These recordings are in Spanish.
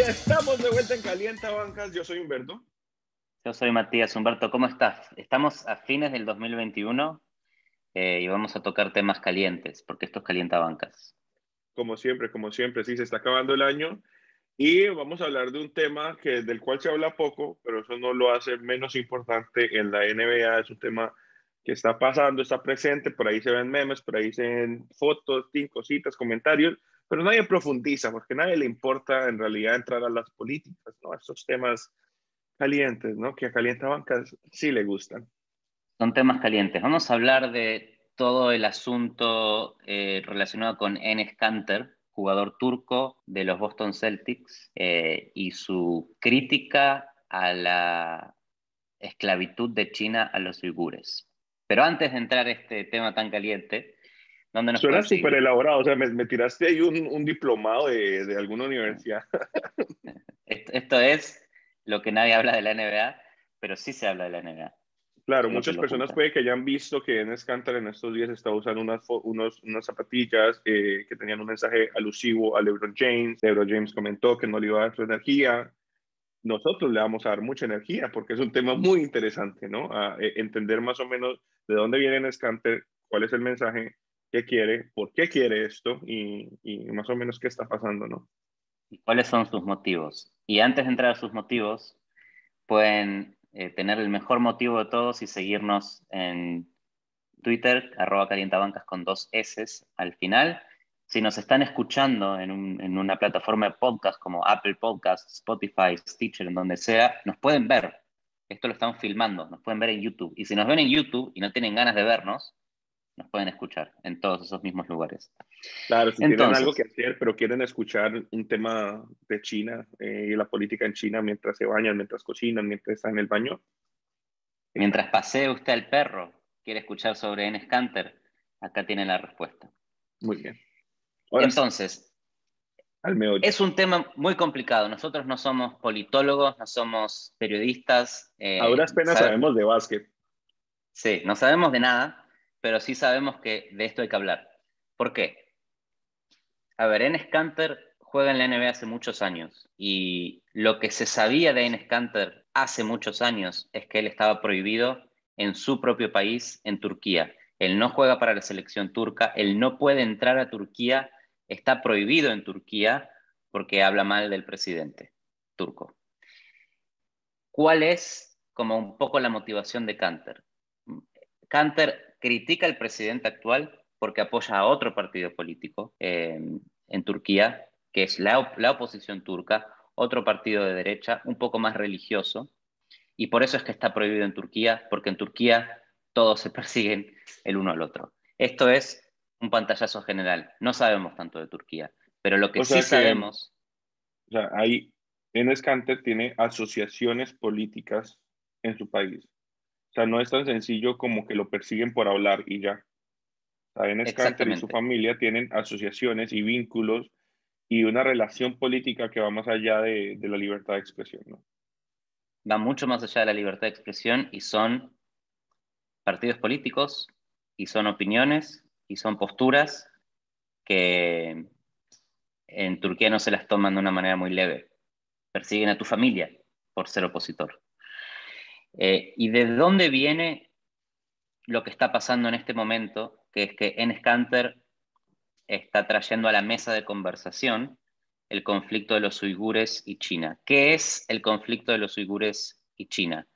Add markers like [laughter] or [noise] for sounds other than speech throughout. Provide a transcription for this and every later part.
Ya estamos de vuelta en Calienta Bancas. Yo soy Humberto. Yo soy Matías. Humberto, ¿cómo estás? Estamos a fines del 2021 eh, y vamos a tocar temas calientes, porque esto es Calienta Bancas. Como siempre, como siempre, sí, se está acabando el año y vamos a hablar de un tema que, del cual se habla poco, pero eso no lo hace menos importante en la NBA. Es un tema que está pasando, está presente, por ahí se ven memes, por ahí se ven fotos, cositas, comentarios, pero nadie profundiza porque a nadie le importa en realidad entrar a las políticas, ¿no? A estos temas calientes, ¿no? Que a Calienta Bancas sí le gustan. Son temas calientes. Vamos a hablar de todo el asunto eh, relacionado con Enes Kanter, jugador turco de los Boston Celtics, eh, y su crítica a la esclavitud de China a los uigures. Pero antes de entrar a este tema tan caliente, ¿dónde nos Suena súper elaborado, o sea, me, tiraste ahí un, diplomado de, de, alguna universidad. [laughs] esto, es lo que nadie habla de la NBA, pero sí se habla de la NBA. Claro, muchas personas puede que hayan visto que en Scanter en estos días está usando unas, unos, unas zapatillas eh, que tenían un mensaje alusivo a LeBron James. LeBron James comentó que no le iba a dar su energía, nosotros le vamos a dar mucha energía porque es un tema muy interesante, ¿no? A, eh, entender más o menos de dónde viene Scanter, cuál es el mensaje que quiere, por qué quiere esto y, más o menos qué está pasando, ¿no? ¿Y cuáles son sus motivos? Y antes de entrar a sus motivos, pueden eh, tener el mejor motivo de todos y seguirnos en Twitter, arroba calientabancas con dos S al final si nos están escuchando en, una plataforma de podcast como Apple Podcasts, Spotify, Stitcher, en donde sea, nos pueden ver. Esto lo estamos filmando, nos pueden ver en YouTube. Y si nos ven en YouTube y no tienen ganas de vernos, nos pueden escuchar en todos esos mismos lugares. Claro, si tienen algo que hacer, pero quieren escuchar un tema de China eh, y la política en China mientras se bañan, mientras cocinan, mientras están en el baño. Mientras pasee usted al perro, quiere escuchar sobre Enes Kanter, acá tiene la respuesta. Muy bien. Entonces, es un tema muy complicado. Nosotros no somos politólogos, no somos periodistas. Eh, Ahora apenas sabemos de básquet. Sí, no sabemos de nada, pero sí sabemos que de esto hay que hablar. ¿Por qué? A ver, Enes Kanter juega en la NBA hace muchos años y lo que se sabía de Enes Kanter hace muchos años es que él estaba prohibido en su propio país, en Turquía. Él no juega para la selección turca, él no puede entrar a Turquía está prohibido en Turquía porque habla mal del presidente turco. ¿Cuál es como un poco la motivación de Kanter? Kanter critica al presidente actual porque apoya a otro partido político em, en Turquía, que es la, la oposición turca, otro partido de derecha, un poco más religioso, y por eso es que está prohibido en Turquía, porque en Turquía todos se [laughs] persiguen el uno al otro. Esto es un pantallazo general. No sabemos tanto de Turquía, pero lo que sí sabemos... O sea, ahí tiene asociaciones políticas en su país. O sea, no es tan sencillo como que lo persiguen por hablar y ya. O sea, en Scanter y su familia tienen asociaciones y vínculos y una relación política que va más allá de, de la libertad de expresión, ¿no? Va mucho más allá de la libertad de expresión y son partidos políticos y son opiniones y son posturas que en Turquía no se las toman de una manera muy leve. Persiguen a tu familia por ser opositor. Eh, ¿Y de dónde viene lo que está pasando en este momento? Que es que Enes Kanter está trayendo a la mesa de conversación el conflicto de los uigures y China. ¿Qué es el conflicto de los uigures y China?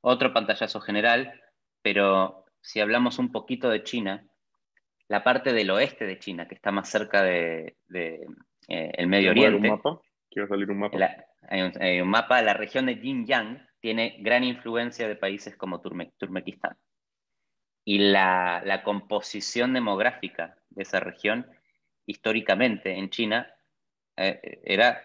Otro pantallazo general, pero si hablamos un poquito de China, la parte del oeste de China, que está más cerca de, eh, el Medio Oriente. Un mapa? Quiero salir un mapa. hay, un, mapa. La región de Xinjiang tiene gran influencia de países como Turmequistán. Y la, composición demográfica de esa región, históricamente en China, eh, era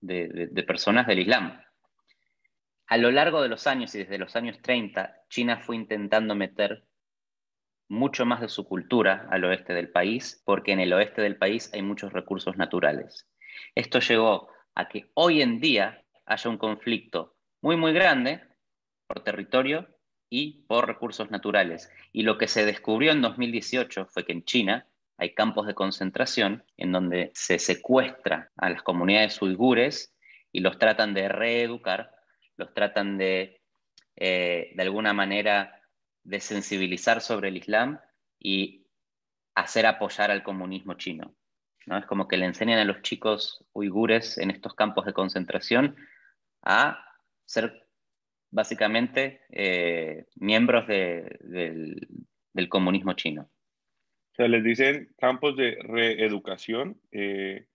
de, de personas del Islam. A lo largo de los años y desde los años 30, China fue intentando meter mucho más de su cultura al oeste del país, porque en el oeste del país hay muchos recursos naturales. Esto llevó a que hoy en día haya un conflicto muy, muy grande por territorio y por recursos naturales. Y lo que se descubrió en 2018 fue que en China hay campos de concentración en donde se secuestra a las comunidades uigures y los tratan de reeducar, los tratan de, eh, de alguna manera, de sensibilizar sobre el Islam y hacer apoyar al comunismo chino. ¿no? Es como que le enseñan a los chicos uigures en estos campos de concentración a ser básicamente eh, miembros del, comunismo chino. O sea, les dicen campos de reeducación. Eh,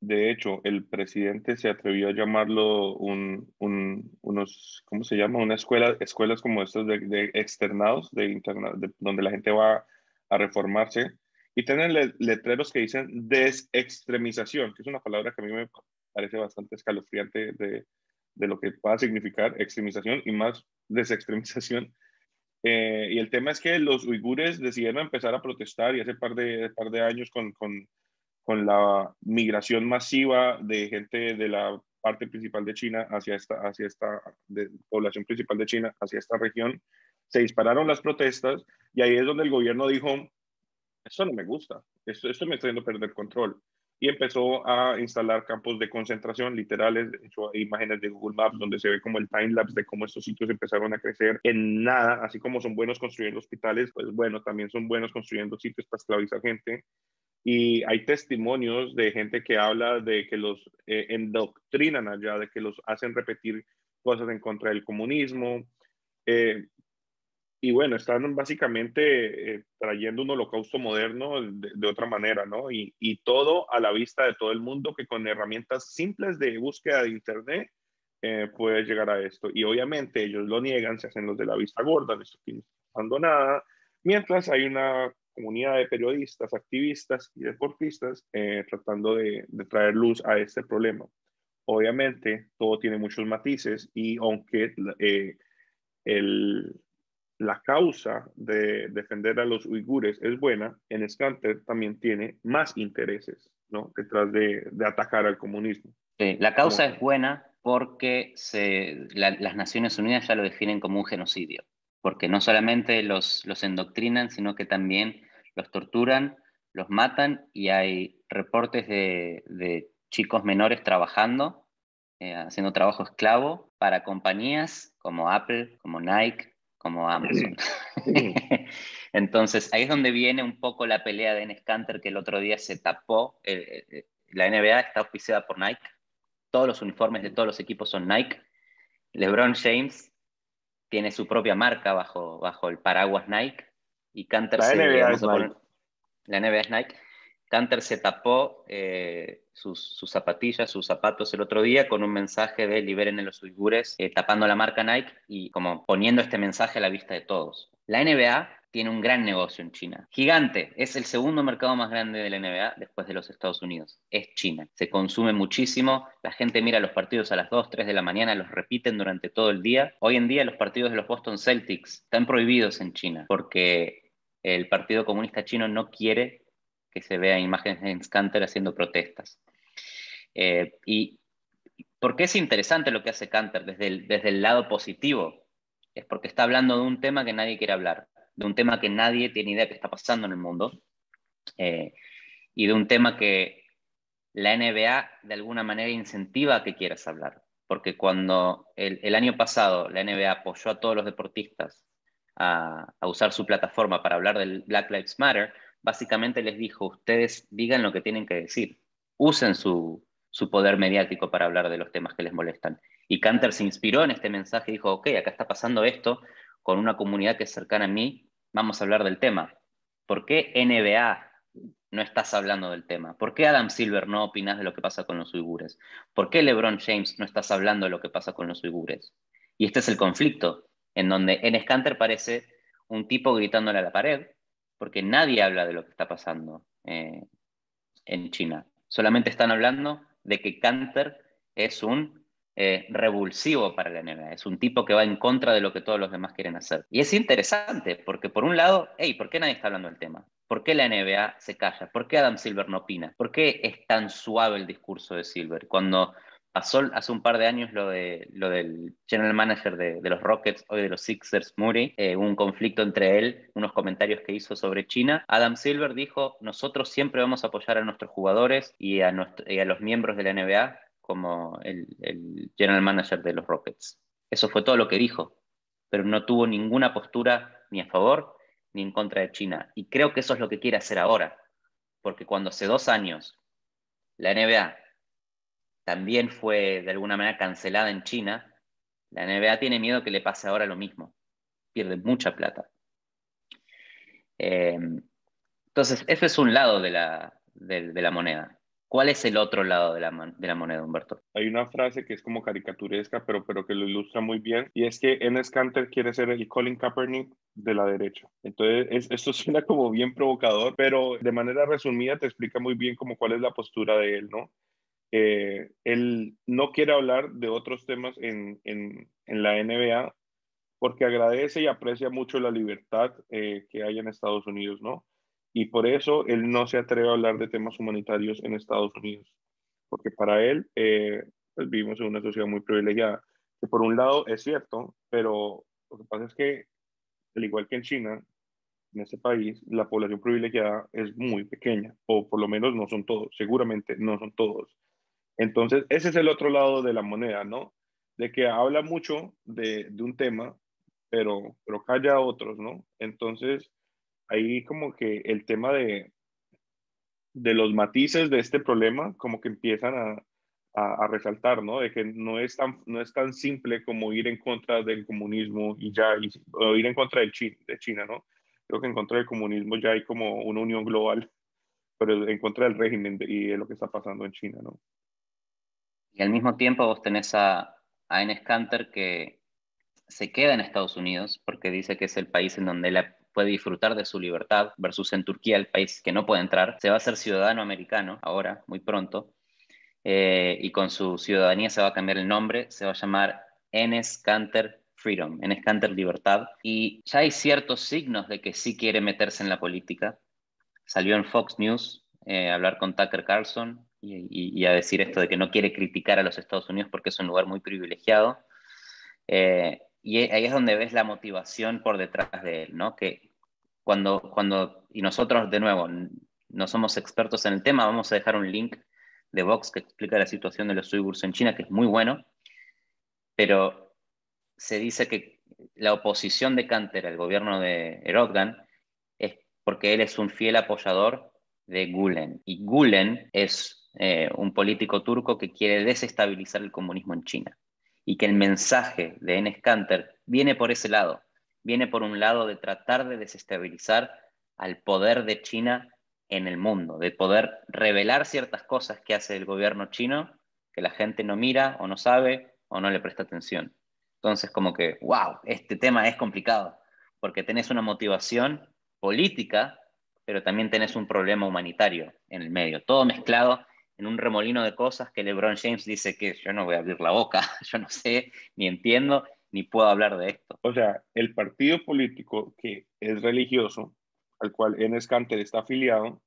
de hecho, el presidente se atrevió a llamarlo un, unos, ¿cómo se llama? Una escuela, escuelas como estas de, externados, de, donde la gente va a reformarse. Y tienen letreros que dicen desextremización, que es una palabra que a mí me parece bastante escalofriante de, de lo que pueda significar extremización y más desextremización. [laughs] Eh, y el tema es que los uigures decidieron empezar a protestar y hace par de, par de años con, con, con, la migración masiva de gente de la parte principal de China hacia esta, hacia esta población principal de China, hacia esta región, se dispararon las protestas y ahí es donde el gobierno dijo, esto no me gusta, esto, esto me está haciendo perder control y empezó a instalar campos de concentración literales. De hecho, hay imágenes de Google Maps donde se ve como el time lapse de cómo estos sitios empezaron a crecer en nada, así como son buenos construyendo hospitales, pues bueno, también son buenos construyendo sitios para esclavizar gente. Y hay testimonios de gente que habla de que los eh, endoctrinan allá, de que los hacen repetir cosas en contra del comunismo. Eh, y bueno, están básicamente eh, trayendo un holocausto moderno de, otra manera, ¿no? Y, y, todo a la vista de todo el mundo que con herramientas simples de búsqueda de Internet eh, llegar a esto. Y obviamente ellos lo niegan, se hacen los de la vista gorda, no estoy pasando nada, mientras hay una comunidad de periodistas, activistas y deportistas eh, tratando de, de traer luz a este problema. Obviamente todo tiene muchos matices y aunque el la causa de defender a los uigures es buena, en Scanter también tiene más intereses ¿no? detrás de, atacar al comunismo. la causa es buena porque se, las Naciones Unidas ya lo definen como un genocidio, porque no solamente los, los endoctrinan, sino que también los torturan, los matan y hay reportes de, chicos menores trabajando, eh, haciendo trabajo esclavo para compañías como Apple, como Nike, como Amazon. [laughs] Entonces, ahí es donde viene un poco la pelea de Nscanter que el otro día se tapó. Eh, eh, la NBA está auspiciada por Nike. Todos los uniformes de todos los equipos son Nike. LeBron James tiene su propia marca bajo, bajo el paraguas Nike. Y Canter la NBA es Nike. La NBA es Nike. Canter se tapó eh, sus, zapatillas, sus zapatos el otro día con un mensaje de liberen a los uigures, eh, tapando la marca Nike y como poniendo este mensaje a la vista de todos. La NBA tiene un gran negocio en China. Gigante. Es el segundo mercado más grande de la NBA después de los Estados Unidos. Es China. Se consume muchísimo. La gente mira los partidos a las 2, 3 de la mañana, los repiten durante todo el día. Hoy en día los partidos de los Boston Celtics están prohibidos en China porque el Partido Comunista Chino no quiere que se vea imágenes en Scanter haciendo protestas. Eh, y ¿por qué es interesante lo que hace Canter desde el, desde el lado positivo? Es porque está hablando de un tema que nadie quiere hablar, de un tema que nadie tiene idea que está pasando en el mundo, eh, y de un tema que la NBA de alguna manera incentiva a que quieras hablar. Porque cuando el, año pasado la NBA apoyó a todos los deportistas a, a usar su plataforma para hablar del Black Lives Matter, básicamente les dijo, ustedes digan lo que tienen que decir, usen su, poder mediático para hablar de los temas que les molestan. Y Canter se inspiró en este mensaje y dijo, ok, acá está pasando esto con una comunidad que es cercana a mí, vamos a hablar del tema. ¿Por qué NBA no estás hablando del tema? ¿Por qué Adam Silver no opinas de lo que pasa con los uigures? ¿Por qué LeBron James no estás hablando de lo que pasa con los uigures? Y este es el conflicto, en donde en Scanter parece un tipo gritándole a la pared, porque nadie habla de lo que está pasando eh, en China. Solamente están hablando de que Canter es un eh, revulsivo para la NBA, es un tipo que va en contra de lo que todos los demás quieren hacer. Y es interesante, porque por un lado, hey, ¿por qué nadie está hablando del tema? ¿Por qué la NBA se calla? ¿Por qué Adam Silver no opina? ¿Por qué es tan suave el discurso de Silver? Cuando pasó hace un par de años lo, de, lo del general manager de, los Rockets, hoy de los Sixers, Murray, eh, un conflicto entre él, unos comentarios que hizo sobre China. Adam Silver dijo, nosotros siempre vamos a apoyar a nuestros jugadores y a, y a los miembros de la NBA como el, general manager de los Rockets. Eso fue todo lo que dijo, pero no tuvo ninguna postura ni a favor ni en contra de China. Y creo que eso es lo que quiere hacer ahora, porque cuando hace dos años la NBA también fue de alguna manera cancelada en China, la NBA tiene miedo que le pase ahora lo mismo. Pierde mucha plata. Eh, entonces, ese es un lado de la, de la moneda. ¿Cuál es el otro lado de la, moneda, Humberto? Hay una frase que es como caricaturesca, pero, pero que lo ilustra muy bien, y es que Enes Kanter quiere ser el Colin Kaepernick de la derecha. Entonces, esto [laughs] suena como bien provocador, pero de manera resumida te explica muy bien como cuál es la postura de él, ¿no? Eh, él no quiere hablar de otros temas en, en, en, la NBA porque agradece y aprecia mucho la libertad eh, que hay en Estados Unidos, ¿no? y por eso él no se atreve a hablar de temas humanitarios en Estados Unidos, porque para él eh, pues vivimos en una sociedad muy privilegiada, que por un lado es cierto, pero lo que pasa es que, al igual que en China, en este país, la población privilegiada es muy pequeña, o por lo menos no son todos, seguramente no son todos. Entonces, ese es el otro lado de la moneda, ¿no? De que habla mucho de, de un tema, pero, pero calla a otros, ¿no? Entonces, ahí como que el tema de, de los matices de este problema como que empiezan a, a, resaltar, ¿no? De que no es, tan, no es tan simple como ir en contra del comunismo y ya, o ir en contra de China, de China, ¿no? Creo que en contra del comunismo ya hay como una unión global, pero en contra del régimen y de lo que está pasando en China, ¿no? Y al mismo tiempo vos tenés a, a Enes Kanter que se queda en Estados Unidos porque dice que es el país en donde la puede disfrutar de su libertad, versus en Turquía, el país que no puede entrar, se va a ser ciudadano americano ahora, muy pronto, eh, y con su ciudadanía se va a cambiar el nombre, se va a llamar Enes Kanter Freedom, Enes Kanter Libertad, y ya hay ciertos signos de que sí quiere meterse en la política. Salió en Fox News eh, a hablar con Tucker Carlson y, a decir esto de que no quiere criticar a los Estados Unidos porque es un lugar muy privilegiado. Eh, y ahí es donde ves la motivación por detrás de él, ¿no? Que cuando, cuando, y nosotros de nuevo no somos expertos en el tema, vamos a dejar un link de Vox que explica la situación de los uigures en China, que es muy bueno, pero se dice que la oposición de Kanter al gobierno de Erdogan es porque él es un fiel apoyador de Gulen. Y Gulen es eh, un político turco que quiere desestabilizar el comunismo en China. Y que el mensaje de Enes Kanter viene por ese lado, viene por un lado de tratar de desestabilizar al poder de China en el mundo, de poder revelar ciertas cosas que hace el gobierno chino que la gente no mira o no sabe o no le presta atención. Entonces, como que, wow, este tema es complicado, porque tenés una motivación política, pero también tenés un problema humanitario en el medio, todo mezclado en un remolino de cosas que LeBron James dice que yo no voy a abrir la boca, [laughs] yo no sé, ni entiendo, ni puedo hablar de esto. O sea, el partido político que es religioso, al cual Enes Kanter está afiliado,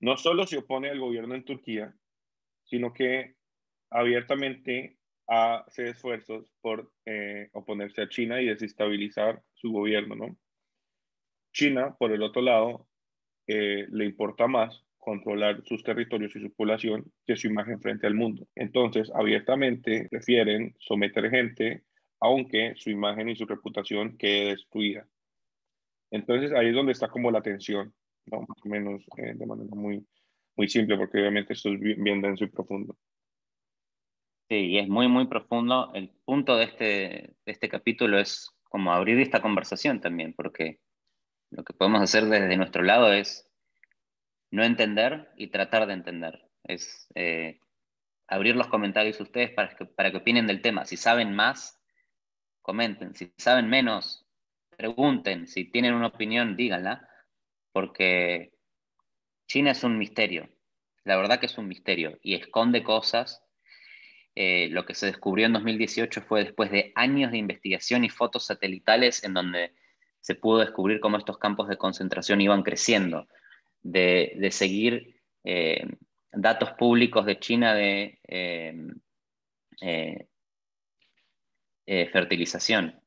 no solo se opone al gobierno en Turquía, sino que abiertamente hace esfuerzos por eh, oponerse a China y desestabilizar su gobierno, ¿no? China, por el otro lado, eh, le importa más controlar sus territorios y su población que su imagen frente al mundo. Entonces, abiertamente prefieren someter gente, aunque su imagen y su reputación quede destruida. Entonces, ahí es donde está como la tensión, ¿no? más o menos eh, de manera muy, muy simple, porque obviamente esto es bien, denso y profundo. Sí, y es muy, muy profundo. El punto de este, de este capítulo es como abrir esta conversación también, porque lo que podemos hacer desde nuestro lado es no entender y tratar de entender. Es eh, abrir los comentarios ustedes para que, para que opinen del tema. Si saben más, comenten. Si saben menos, pregunten. Si tienen una opinión, díganla. Porque China es un misterio. La verdad que es un misterio y esconde cosas. Eh, lo que se descubrió en 2018 fue después de años de investigación y fotos satelitales en donde se pudo descubrir cómo estos campos de concentración iban creciendo de, seguir eh, datos públicos de China de eh, eh, fertilización.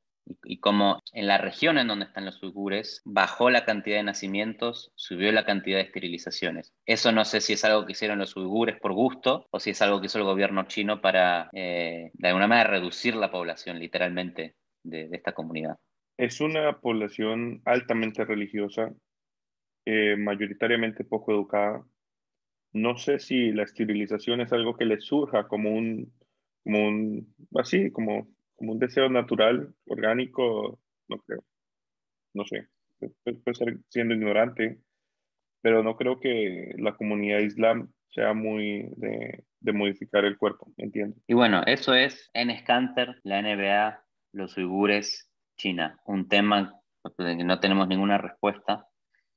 y, como en la región en donde están los uigures bajó la cantidad de nacimientos, subió la cantidad de esterilizaciones. Eso no sé si es algo que hicieron los uigures por gusto o si es algo que hizo el gobierno chino para, de alguna manera, reducir la población literalmente de, esta comunidad. Es una población altamente religiosa, eh, mayoritariamente poco educada. No sé si la esterilización es algo que les surja como un, como un, así, como como un deseo natural, orgánico, no creo. No sé, puede ser siendo ignorante, pero no creo que la comunidad islam sea muy de, de modificar el cuerpo, ¿entiendes? Y bueno, eso es en Scanter, la NBA, los uigures, China. Un tema que no tenemos ninguna respuesta.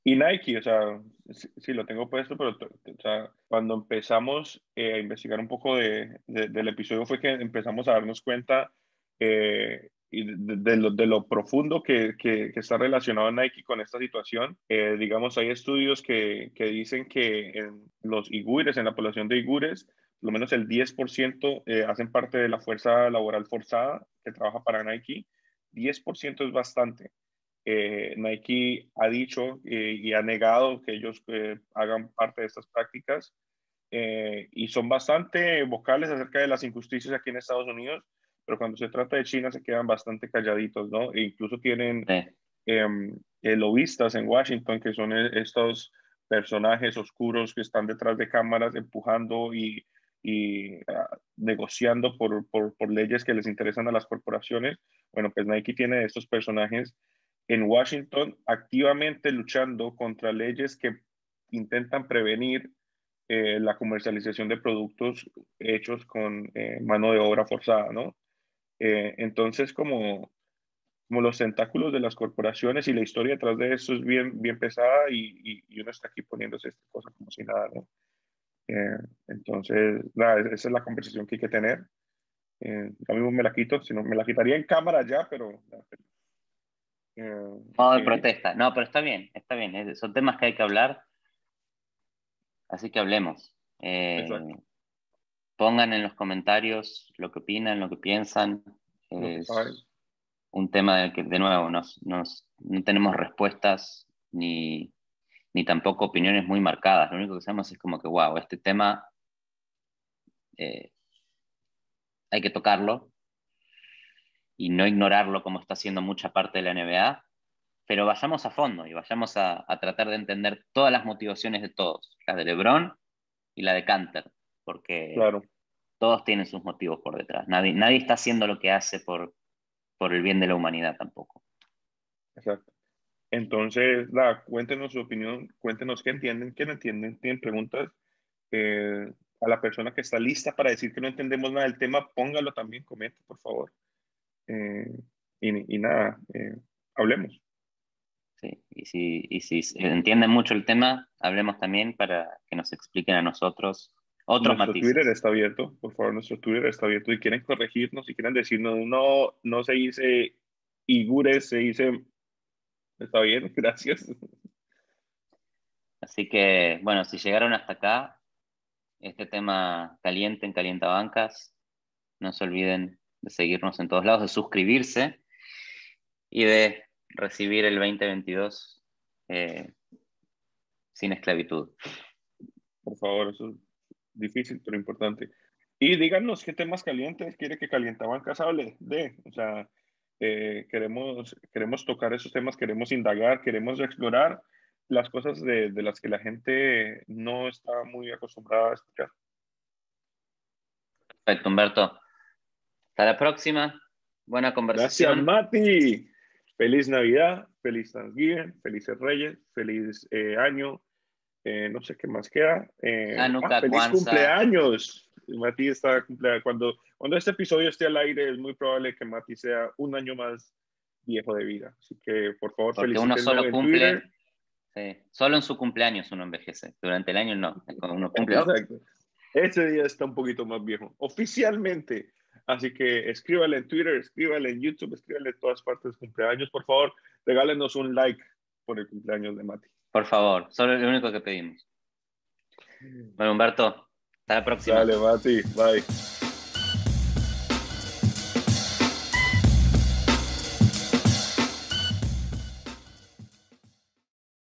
Y Nike, o sea, sí, lo tengo puesto, pero o sea, cuando empezamos eh, a investigar un poco de, del episodio fue que empezamos a darnos cuenta eh, y de, lo, de, lo, profundo que, que, está relacionado Nike con esta situación. Eh, digamos, hay estudios que, que, dicen que en los igures, en la población de igures, lo menos el 10% eh, hacen parte de la fuerza laboral forzada que trabaja para Nike. 10% es bastante. Nike ha dicho y ha negado que ellos hagan parte de estas prácticas y son bastante vocales acerca de las injusticias aquí en Estados Unidos pero cuando se trata de China se quedan bastante calladitos, ¿no? E incluso tienen em, eh, lobistas en Washington, que son e, estos personajes oscuros que están detrás de cámaras empujando y, y ah, negociando por, por, por, leyes que les interesan a las corporaciones. Bueno, pues Nike tiene estos personajes en Washington activamente luchando contra leyes que intentan prevenir eh, la comercialización de productos hechos con eh, mano de obra forzada, ¿no? Eh, entonces, como, como los tentáculos de las corporaciones y la historia detrás de eso es bien, bien pesada y, y, uno está aquí poniéndose esta cosa como si nada, ¿no? Eh, entonces, nada, esa es la conversación que hay que tener. Eh, mismo me la quito, si no, me la quitaría en cámara ya, pero... Eh, Modo de protesta. No, pero está bien, está bien. Son temas que hay que hablar. Así que hablemos. Exacto pongan en los comentarios lo que opinan, lo que piensan. Es un tema del que, de nuevo, nos, nos, no tenemos respuestas ni, ni tampoco opiniones muy marcadas. Lo único que sabemos es como que, wow, este tema eh, hay que tocarlo y no ignorarlo como está haciendo mucha parte de la NBA, pero vayamos a fondo y vayamos a, a tratar de entender todas las motivaciones de todos, la de LeBron y la de Canter porque claro. todos tienen sus motivos por detrás. Nadie, nadie está haciendo lo que hace por, por el bien de la humanidad tampoco. Exacto. Entonces, la, cuéntenos su opinión, cuéntenos qué entienden, qué no entienden, tienen preguntas. Eh, a la persona que está lista para decir que no entendemos nada del tema, póngalo también, comente, por favor. Eh, y, nada, eh, hablemos. Sí, y si, y si entienden mucho el tema, hablemos también para que nos expliquen a nosotros otros nuestro Twitter está abierto, por favor, nuestro Twitter está abierto y quieren corregirnos, y quieren decirnos, no, no se dice Igures, se dice, está bien, [laughs] gracias. Así que, bueno, si llegaron hasta acá, este tema caliente en Calientabancas, no se olviden de seguirnos en todos lados, de suscribirse y de recibir el 2022 eh, sin esclavitud. Por favor, eso difícil, pero importante. Y díganos qué temas calientes quiere que Calientabancas hable de. O sea, eh, queremos, queremos tocar esos temas, queremos indagar, queremos explorar las cosas de, de, las que la gente no está muy acostumbrada a escuchar. Perfecto, Humberto. Hasta la próxima. Buena conversación. Gracias, Mati. Feliz Navidad, feliz Thanksgiving, felices Reyes, feliz eh, año, eh, no sé qué más queda. Eh, ah, feliz cumpleaños. Mati está cumpleaños. Cuando, cuando este episodio esté al aire, es muy probable que Mati sea un año más viejo de vida. Así que, por favor, Porque uno solo cumple. Sí, solo en su cumpleaños uno envejece. Durante el año no. Cuando uno cumple. Exacto. Ese día está un poquito más viejo. Oficialmente. Así que escríbale en Twitter, escríbale en YouTube, escríbale en todas partes de cumpleaños. Por favor, regálenos un like por el cumpleaños de Mati. Por favor, solo es lo único que pedimos. Bueno, Humberto, hasta la próxima. Dale, Mati, bye.